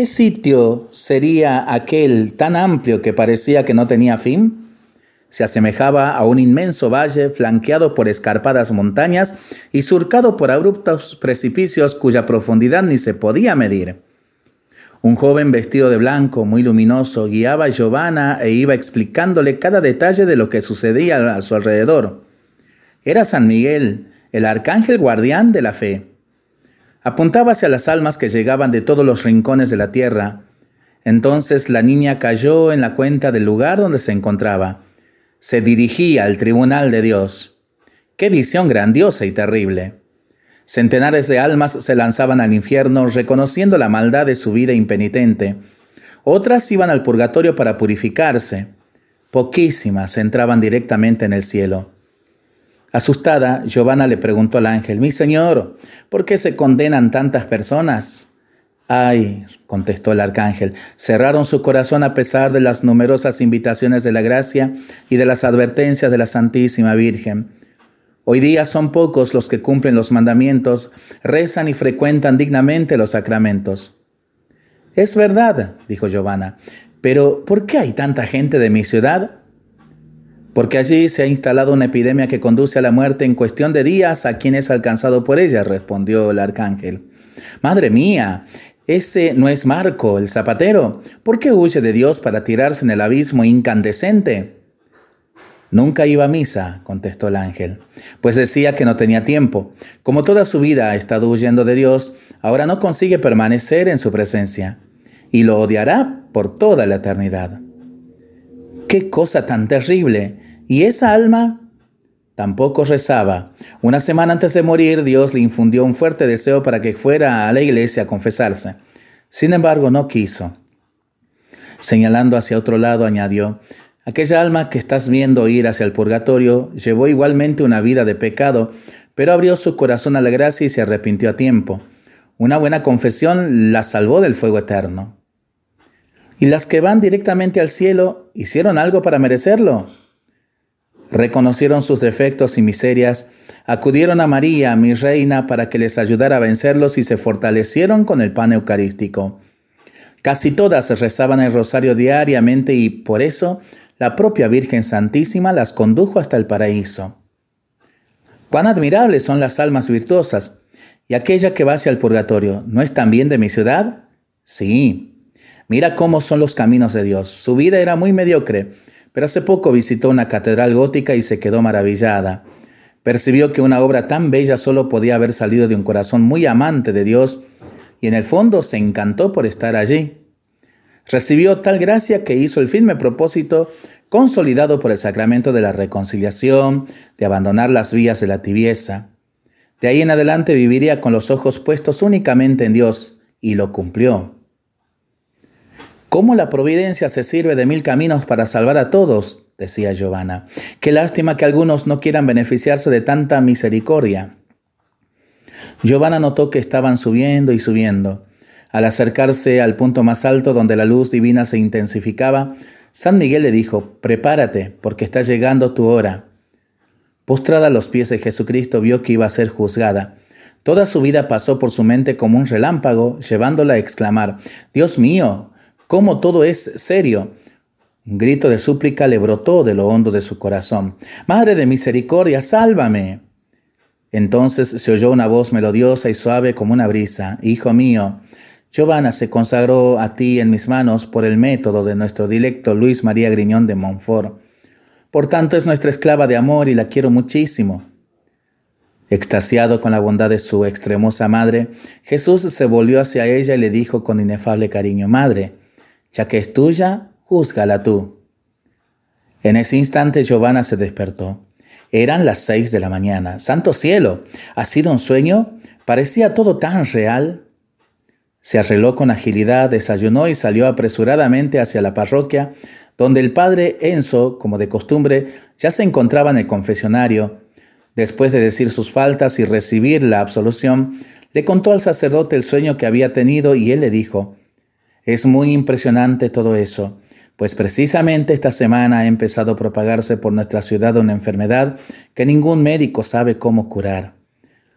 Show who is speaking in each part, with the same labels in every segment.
Speaker 1: ¿Qué sitio sería aquel tan amplio que parecía que no tenía fin? Se asemejaba a un inmenso valle flanqueado por escarpadas montañas y surcado por abruptos precipicios cuya profundidad ni se podía medir. Un joven vestido de blanco, muy luminoso, guiaba a Giovanna e iba explicándole cada detalle de lo que sucedía a su alrededor. Era San Miguel, el arcángel guardián de la fe. Apuntaba hacia las almas que llegaban de todos los rincones de la tierra. Entonces la niña cayó en la cuenta del lugar donde se encontraba. Se dirigía al tribunal de Dios. ¡Qué visión grandiosa y terrible! Centenares de almas se lanzaban al infierno reconociendo la maldad de su vida impenitente. Otras iban al purgatorio para purificarse. Poquísimas entraban directamente en el cielo. Asustada, Giovanna le preguntó al ángel, Mi señor, ¿por qué se condenan tantas personas? Ay, contestó el arcángel, cerraron su corazón a pesar de las numerosas invitaciones de la gracia y de las advertencias de la Santísima Virgen. Hoy día son pocos los que cumplen los mandamientos, rezan y frecuentan dignamente los sacramentos. Es verdad, dijo Giovanna, pero ¿por qué hay tanta gente de mi ciudad porque allí se ha instalado una epidemia que conduce a la muerte en cuestión de días a quien es alcanzado por ella, respondió el arcángel. Madre mía, ese no es Marco, el zapatero. ¿Por qué huye de Dios para tirarse en el abismo incandescente? Nunca iba a misa, contestó el ángel, pues decía que no tenía tiempo. Como toda su vida ha estado huyendo de Dios, ahora no consigue permanecer en su presencia, y lo odiará por toda la eternidad. ¡Qué cosa tan terrible! ¿Y esa alma? Tampoco rezaba. Una semana antes de morir, Dios le infundió un fuerte deseo para que fuera a la iglesia a confesarse. Sin embargo, no quiso. Señalando hacia otro lado, añadió, Aquella alma que estás viendo ir hacia el purgatorio llevó igualmente una vida de pecado, pero abrió su corazón a la gracia y se arrepintió a tiempo. Una buena confesión la salvó del fuego eterno. ¿Y las que van directamente al cielo hicieron algo para merecerlo? Reconocieron sus defectos y miserias, acudieron a María, mi reina, para que les ayudara a vencerlos y se fortalecieron con el pan eucarístico. Casi todas rezaban el rosario diariamente y por eso la propia Virgen Santísima las condujo hasta el paraíso. Cuán admirables son las almas virtuosas. ¿Y aquella que va hacia el purgatorio no es también de mi ciudad? Sí, Mira cómo son los caminos de Dios. Su vida era muy mediocre, pero hace poco visitó una catedral gótica y se quedó maravillada. Percibió que una obra tan bella solo podía haber salido de un corazón muy amante de Dios y en el fondo se encantó por estar allí. Recibió tal gracia que hizo el firme propósito, consolidado por el sacramento de la reconciliación, de abandonar las vías de la tibieza. De ahí en adelante viviría con los ojos puestos únicamente en Dios, y lo cumplió. ¿Cómo la providencia se sirve de mil caminos para salvar a todos? decía Giovanna. Qué lástima que algunos no quieran beneficiarse de tanta misericordia. Giovanna notó que estaban subiendo y subiendo. Al acercarse al punto más alto donde la luz divina se intensificaba, San Miguel le dijo, prepárate, porque está llegando tu hora. Postrada a los pies de Jesucristo vio que iba a ser juzgada. Toda su vida pasó por su mente como un relámpago, llevándola a exclamar, Dios mío, cómo todo es serio. Un grito de súplica le brotó de lo hondo de su corazón. Madre de misericordia, sálvame. Entonces se oyó una voz melodiosa y suave como una brisa. Hijo mío, Giovanna se consagró a ti en mis manos por el método de nuestro dilecto Luis María Griñón de Montfort. Por tanto es nuestra esclava de amor y la quiero muchísimo. Extasiado con la bondad de su extremosa madre, Jesús se volvió hacia ella y le dijo con inefable cariño, Madre, ya que es tuya, júzgala tú. En ese instante Giovanna se despertó. Eran las seis de la mañana. Santo cielo, ¿ha sido un sueño? Parecía todo tan real. Se arregló con agilidad, desayunó y salió apresuradamente hacia la parroquia, donde el padre Enzo, como de costumbre, ya se encontraba en el confesionario. Después de decir sus faltas y recibir la absolución, le contó al sacerdote el sueño que había tenido y él le dijo, es muy impresionante todo eso, pues precisamente esta semana ha empezado a propagarse por nuestra ciudad una enfermedad que ningún médico sabe cómo curar.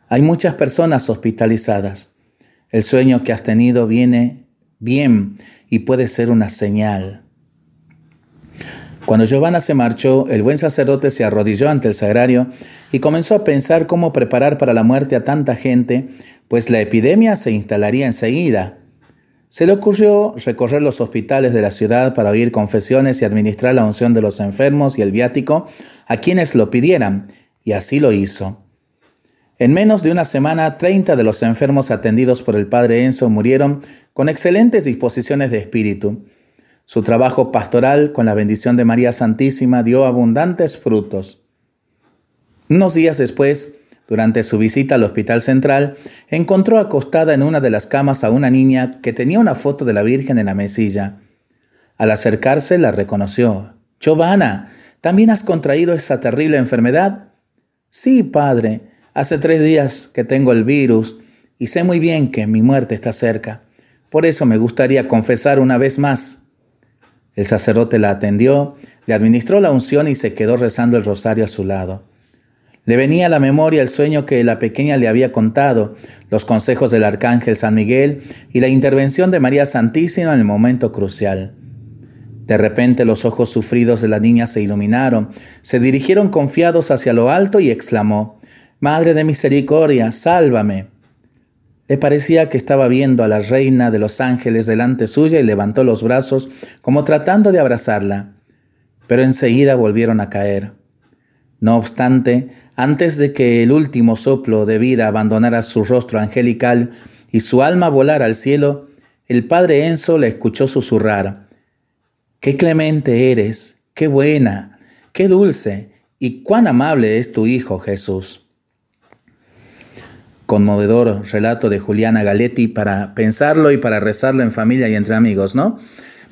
Speaker 1: Hay muchas personas hospitalizadas. El sueño que has tenido viene bien y puede ser una señal. Cuando Giovanna se marchó, el buen sacerdote se arrodilló ante el sagrario y comenzó a pensar cómo preparar para la muerte a tanta gente, pues la epidemia se instalaría enseguida. Se le ocurrió recorrer los hospitales de la ciudad para oír confesiones y administrar la unción de los enfermos y el viático a quienes lo pidieran, y así lo hizo. En menos de una semana, 30 de los enfermos atendidos por el padre Enzo murieron con excelentes disposiciones de espíritu. Su trabajo pastoral con la bendición de María Santísima dio abundantes frutos. Unos días después, durante su visita al Hospital Central, encontró acostada en una de las camas a una niña que tenía una foto de la Virgen en la mesilla. Al acercarse la reconoció. Giovanna, ¿también has contraído esa terrible enfermedad? Sí, padre, hace tres días que tengo el virus y sé muy bien que mi muerte está cerca. Por eso me gustaría confesar una vez más el sacerdote la atendió, le administró la unción y se quedó rezando el rosario a su lado. Le venía a la memoria el sueño que la pequeña le había contado, los consejos del arcángel San Miguel y la intervención de María Santísima en el momento crucial. De repente los ojos sufridos de la niña se iluminaron, se dirigieron confiados hacia lo alto y exclamó, Madre de misericordia, sálvame. Le parecía que estaba viendo a la reina de los ángeles delante suya y levantó los brazos como tratando de abrazarla, pero enseguida volvieron a caer. No obstante, antes de que el último soplo de vida abandonara su rostro angelical y su alma volara al cielo, el padre Enzo le escuchó susurrar, Qué clemente eres, qué buena, qué dulce y cuán amable es tu Hijo Jesús conmovedor relato de Juliana Galetti para pensarlo y para rezarlo en familia y entre amigos, ¿no?